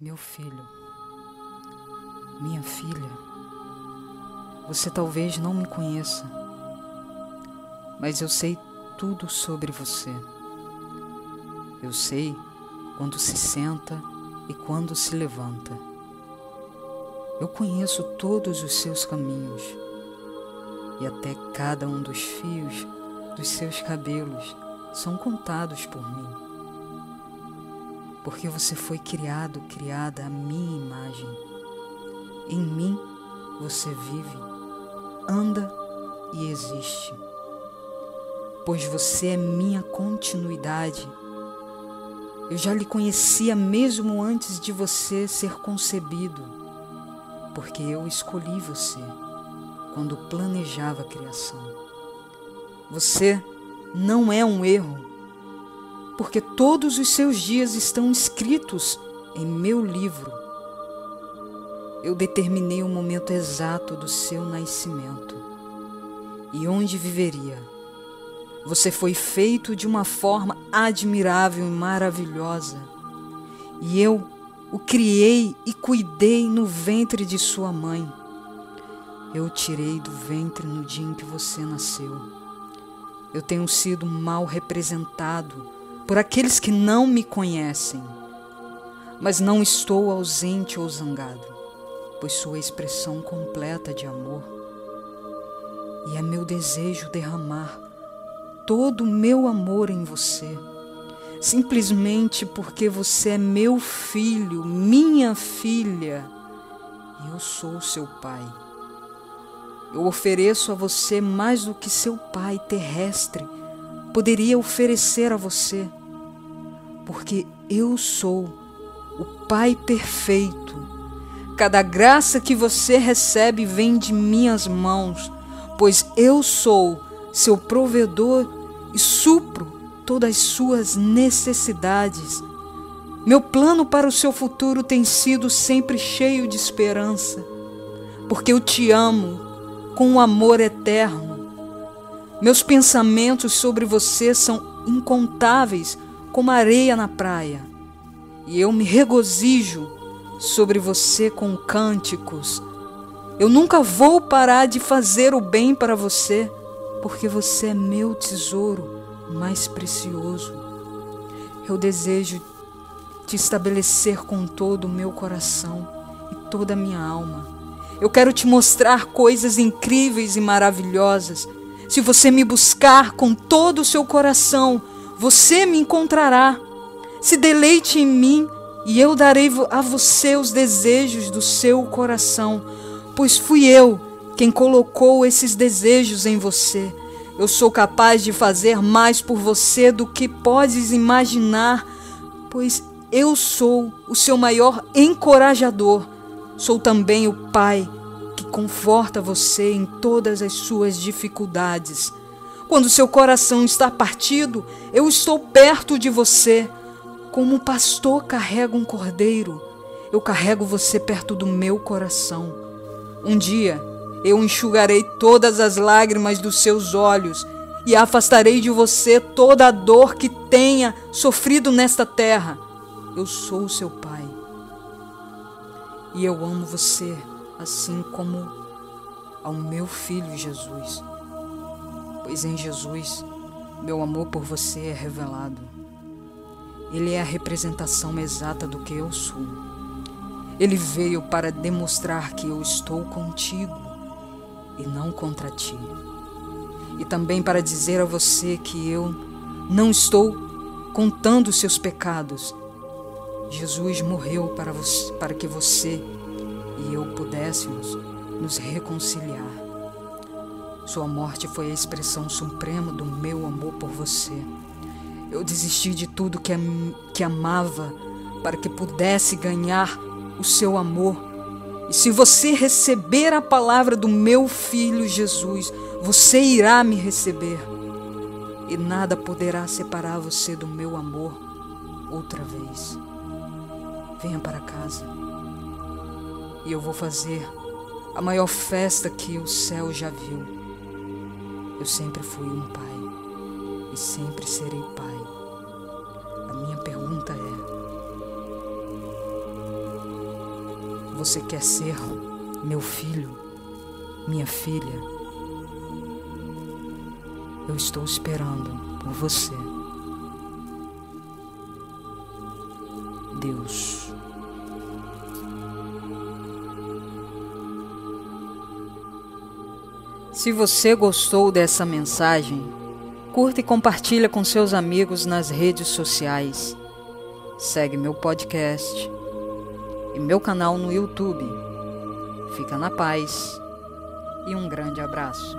Meu filho, minha filha, você talvez não me conheça, mas eu sei tudo sobre você. Eu sei quando se senta e quando se levanta. Eu conheço todos os seus caminhos e até cada um dos fios dos seus cabelos são contados por mim porque você foi criado, criada à minha imagem. Em mim você vive, anda e existe. Pois você é minha continuidade. Eu já lhe conhecia mesmo antes de você ser concebido, porque eu escolhi você quando planejava a criação. Você não é um erro porque todos os seus dias estão escritos em meu livro. Eu determinei o momento exato do seu nascimento e onde viveria. Você foi feito de uma forma admirável e maravilhosa, e eu o criei e cuidei no ventre de sua mãe. Eu o tirei do ventre no dia em que você nasceu. Eu tenho sido mal representado por aqueles que não me conhecem. Mas não estou ausente ou zangado, pois sou a expressão completa de amor. E é meu desejo derramar todo o meu amor em você, simplesmente porque você é meu filho, minha filha, e eu sou seu pai. Eu ofereço a você mais do que seu pai terrestre poderia oferecer a você porque eu sou o Pai perfeito. Cada graça que você recebe vem de minhas mãos, pois eu sou seu provedor e supro todas as suas necessidades. Meu plano para o seu futuro tem sido sempre cheio de esperança, porque eu te amo com um amor eterno. Meus pensamentos sobre você são incontáveis como areia na praia, e eu me regozijo sobre você com cânticos. Eu nunca vou parar de fazer o bem para você, porque você é meu tesouro mais precioso. Eu desejo te estabelecer com todo o meu coração e toda a minha alma. Eu quero te mostrar coisas incríveis e maravilhosas. Se você me buscar com todo o seu coração, você me encontrará. Se deleite em mim, e eu darei a você os desejos do seu coração, pois fui eu quem colocou esses desejos em você. Eu sou capaz de fazer mais por você do que podes imaginar, pois eu sou o seu maior encorajador. Sou também o Pai conforta você em todas as suas dificuldades. Quando seu coração está partido, eu estou perto de você. Como um pastor carrega um cordeiro, eu carrego você perto do meu coração. Um dia eu enxugarei todas as lágrimas dos seus olhos e afastarei de você toda a dor que tenha sofrido nesta terra. Eu sou o seu pai. E eu amo você assim como ao meu filho Jesus pois em Jesus meu amor por você é revelado. Ele é a representação exata do que eu sou. Ele veio para demonstrar que eu estou contigo e não contra ti. E também para dizer a você que eu não estou contando seus pecados. Jesus morreu para, você, para que você e eu pudéssemos nos reconciliar. Sua morte foi a expressão suprema do meu amor por você. Eu desisti de tudo que, am que amava para que pudesse ganhar o seu amor. E se você receber a palavra do meu filho Jesus, você irá me receber. E nada poderá separar você do meu amor outra vez. Venha para casa. E eu vou fazer a maior festa que o céu já viu. Eu sempre fui um pai e sempre serei pai. A minha pergunta é: Você quer ser meu filho, minha filha? Eu estou esperando por você. Deus. Se você gostou dessa mensagem, curta e compartilha com seus amigos nas redes sociais. Segue meu podcast e meu canal no YouTube. Fica na paz e um grande abraço.